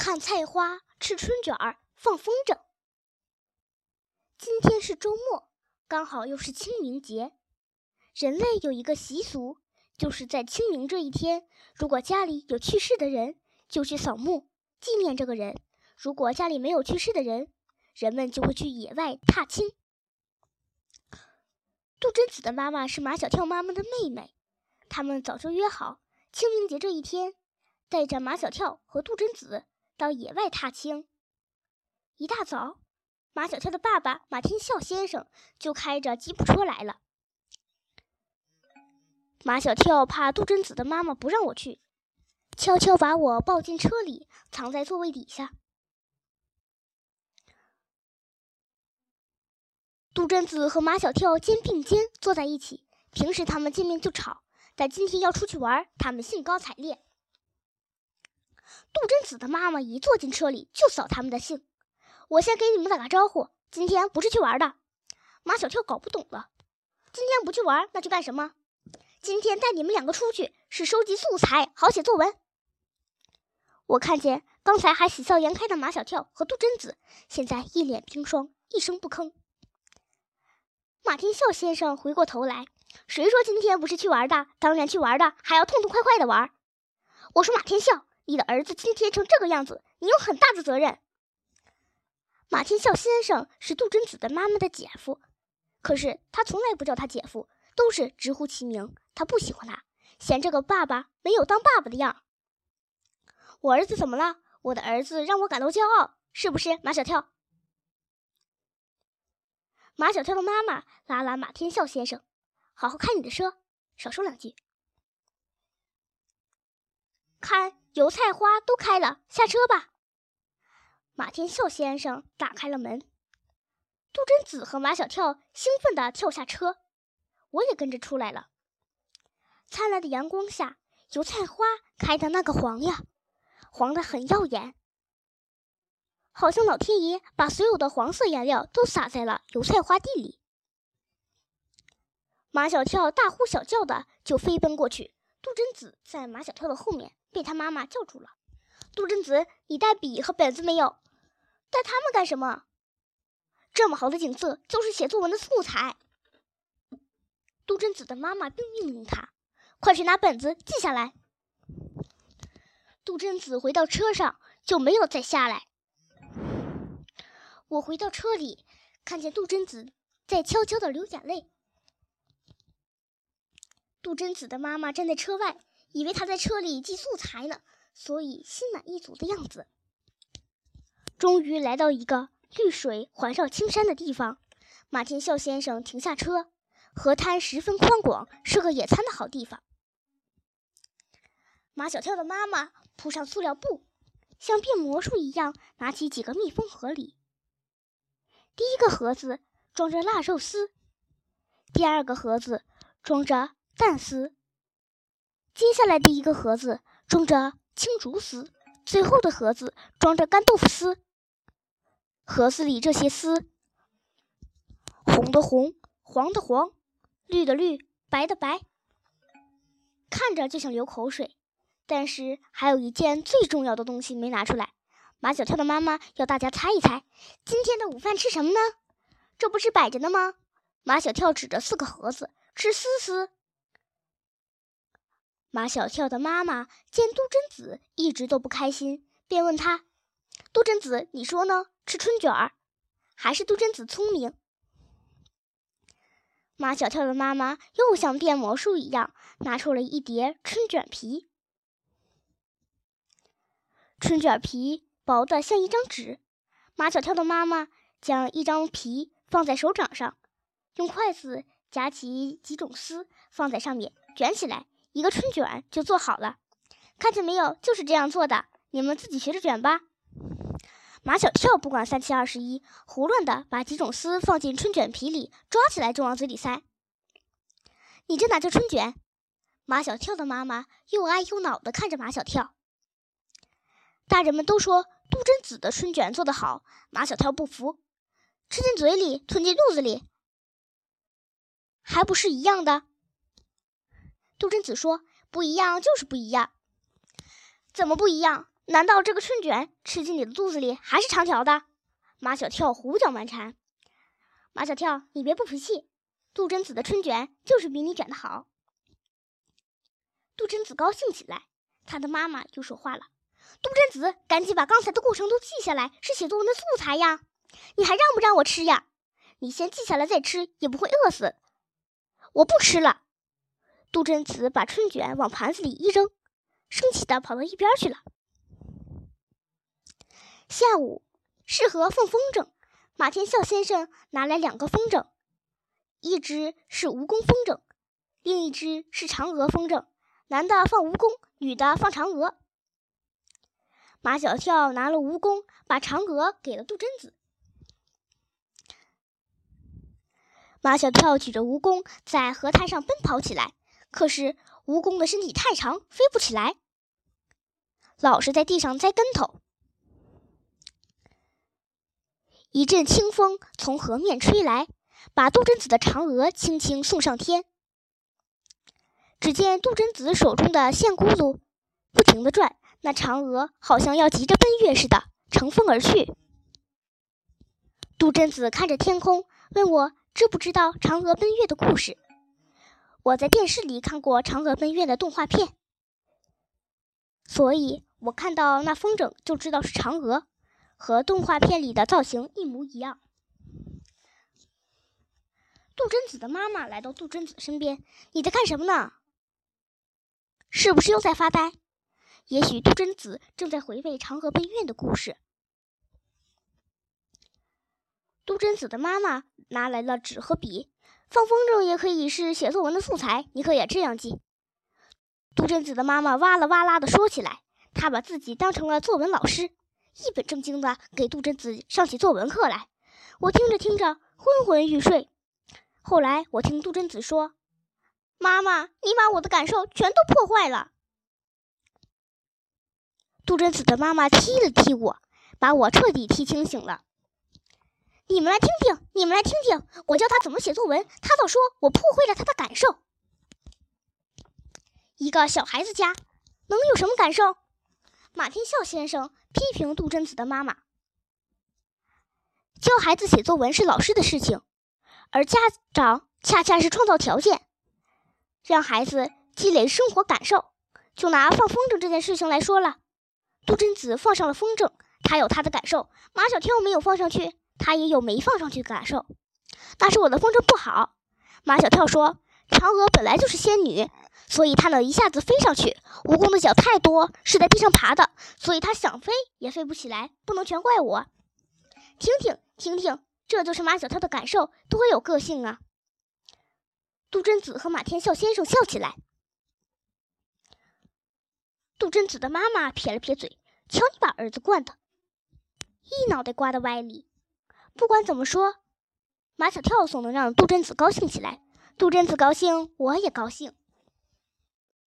看菜花，吃春卷儿，放风筝。今天是周末，刚好又是清明节。人类有一个习俗，就是在清明这一天，如果家里有去世的人，就去扫墓纪念这个人；如果家里没有去世的人，人们就会去野外踏青。杜真子的妈妈是马小跳妈妈的妹妹，他们早就约好清明节这一天，带着马小跳和杜真子。到野外踏青。一大早，马小跳的爸爸马天笑先生就开着吉普车来了。马小跳怕杜真子的妈妈不让我去，悄悄把我抱进车里，藏在座位底下。杜真子和马小跳肩并肩坐在一起，平时他们见面就吵，但今天要出去玩，他们兴高采烈。杜真子的妈妈一坐进车里就扫他们的兴。我先给你们打个招呼，今天不是去玩的。马小跳搞不懂了，今天不去玩，那去干什么？今天带你们两个出去是收集素材，好写作文。我看见刚才还喜笑颜开的马小跳和杜真子，现在一脸冰霜，一声不吭。马天笑先生回过头来，谁说今天不是去玩的？当然去玩的，还要痛痛快快的玩。我说马天笑。你的儿子今天成这个样子，你有很大的责任。马天笑先生是杜真子的妈妈的姐夫，可是他从来不叫他姐夫，都是直呼其名。他不喜欢他，嫌这个爸爸没有当爸爸的样。我儿子怎么了？我的儿子让我感到骄傲，是不是？马小跳。马小跳的妈妈拉拉马天笑先生，好好开你的车，少说两句。看。油菜花都开了，下车吧。马天笑先生打开了门，杜真子和马小跳兴奋地跳下车，我也跟着出来了。灿烂的阳光下，油菜花开的那个黄呀，黄的很耀眼，好像老天爷把所有的黄色颜料都撒在了油菜花地里。马小跳大呼小叫的就飞奔过去，杜真子在马小跳的后面。被他妈妈叫住了。杜真子，你带笔和本子没有？带他们干什么？这么好的景色，就是写作文的素材。杜真子的妈妈并命令他：“快去拿本子记下来。”杜真子回到车上就没有再下来。我回到车里，看见杜真子在悄悄的流眼泪。杜真子的妈妈站在车外。以为他在车里记素材呢，所以心满意足的样子。终于来到一个绿水环绕青山的地方，马天笑先生停下车，河滩十分宽广，是个野餐的好地方。马小跳的妈妈铺上塑料布，像变魔术一样拿起几个密封盒里。第一个盒子装着腊肉丝，第二个盒子装着蛋丝。接下来的一个盒子装着青竹丝，最后的盒子装着干豆腐丝。盒子里这些丝，红的红，黄的黄，绿的绿，白的白，看着就想流口水。但是还有一件最重要的东西没拿出来。马小跳的妈妈要大家猜一猜，今天的午饭吃什么呢？这不是摆着呢吗？马小跳指着四个盒子，吃丝丝。马小跳的妈妈见杜真子一直都不开心，便问他：“杜真子，你说呢？吃春卷儿，还是杜真子聪明？”马小跳的妈妈又像变魔术一样，拿出了一叠春卷皮。春卷皮薄的像一张纸，马小跳的妈妈将一张皮放在手掌上，用筷子夹起几种丝放在上面，卷起来。一个春卷就做好了，看见没有？就是这样做的，你们自己学着卷吧。马小跳不管三七二十一，胡乱的把几种丝放进春卷皮里，抓起来就往嘴里塞。你这哪叫春卷？马小跳的妈妈又爱又恼的看着马小跳。大人们都说杜真子的春卷做得好，马小跳不服，吃进嘴里，吞进肚子里，还不是一样的？杜真子说：“不一样就是不一样，怎么不一样？难道这个春卷吃进你的肚子里还是长条的？马小跳胡搅蛮缠。马小跳，你别不服气，杜真子的春卷就是比你卷的好。杜真子高兴起来，他的妈妈又说话了：“杜真子，赶紧把刚才的过程都记下来，是写作文的素材呀！你还让不让我吃呀？你先记下来再吃，也不会饿死。我不吃了。”杜真子把春卷往盘子里一扔，生气的跑到一边去了。下午，适合放风筝。马天笑先生拿来两个风筝，一只是蜈蚣风筝，另一只是嫦娥风筝。男的放蜈蚣，女的放嫦娥。马小跳拿了蜈蚣，把嫦娥给了杜真子。马小跳举着蜈蚣在河滩上奔跑起来，可是蜈蚣的身体太长，飞不起来，老是在地上栽跟头。一阵清风从河面吹来，把杜真子的嫦娥轻轻送上天。只见杜真子手中的线轱辘不停地转，那嫦娥好像要急着奔月似的，乘风而去。杜真子看着天空，问我知不知道嫦娥奔月的故事。我在电视里看过嫦娥奔月的动画片，所以我看到那风筝就知道是嫦娥，和动画片里的造型一模一样。杜真子的妈妈来到杜真子身边：“你在干什么呢？”是不是又在发呆？也许杜真子正在回味嫦娥奔月的故事。杜真子的妈妈拿来了纸和笔，放风筝也可以是写作文的素材，你可以这样记。杜真子的妈妈哇啦哇啦的说起来，她把自己当成了作文老师，一本正经的给杜真子上起作文课来。我听着听着昏昏欲睡。后来我听杜真子说。妈妈，你把我的感受全都破坏了。杜真子的妈妈踢了踢我，把我彻底踢清醒了。你们来听听，你们来听听，我教他怎么写作文，他倒说我破坏了他的感受。一个小孩子家能有什么感受？马天笑先生批评杜真子的妈妈：教孩子写作文是老师的事情，而家长恰恰是创造条件。让孩子积累生活感受。就拿放风筝这件事情来说了，杜真子放上了风筝，他有他的感受；马小跳没有放上去，他也有没放上去的感受。那是我的风筝不好。马小跳说：“嫦娥本来就是仙女，所以她能一下子飞上去。蜈蚣的脚太多，是在地上爬的，所以她想飞也飞不起来。不能全怪我。”听听听听，这就是马小跳的感受，多有个性啊！杜真子和马天笑先生笑起来。杜真子的妈妈撇了撇嘴：“瞧你把儿子惯的，一脑袋瓜的歪理。不管怎么说，马小跳总能让杜真子高兴起来。杜真子高兴，我也高兴。”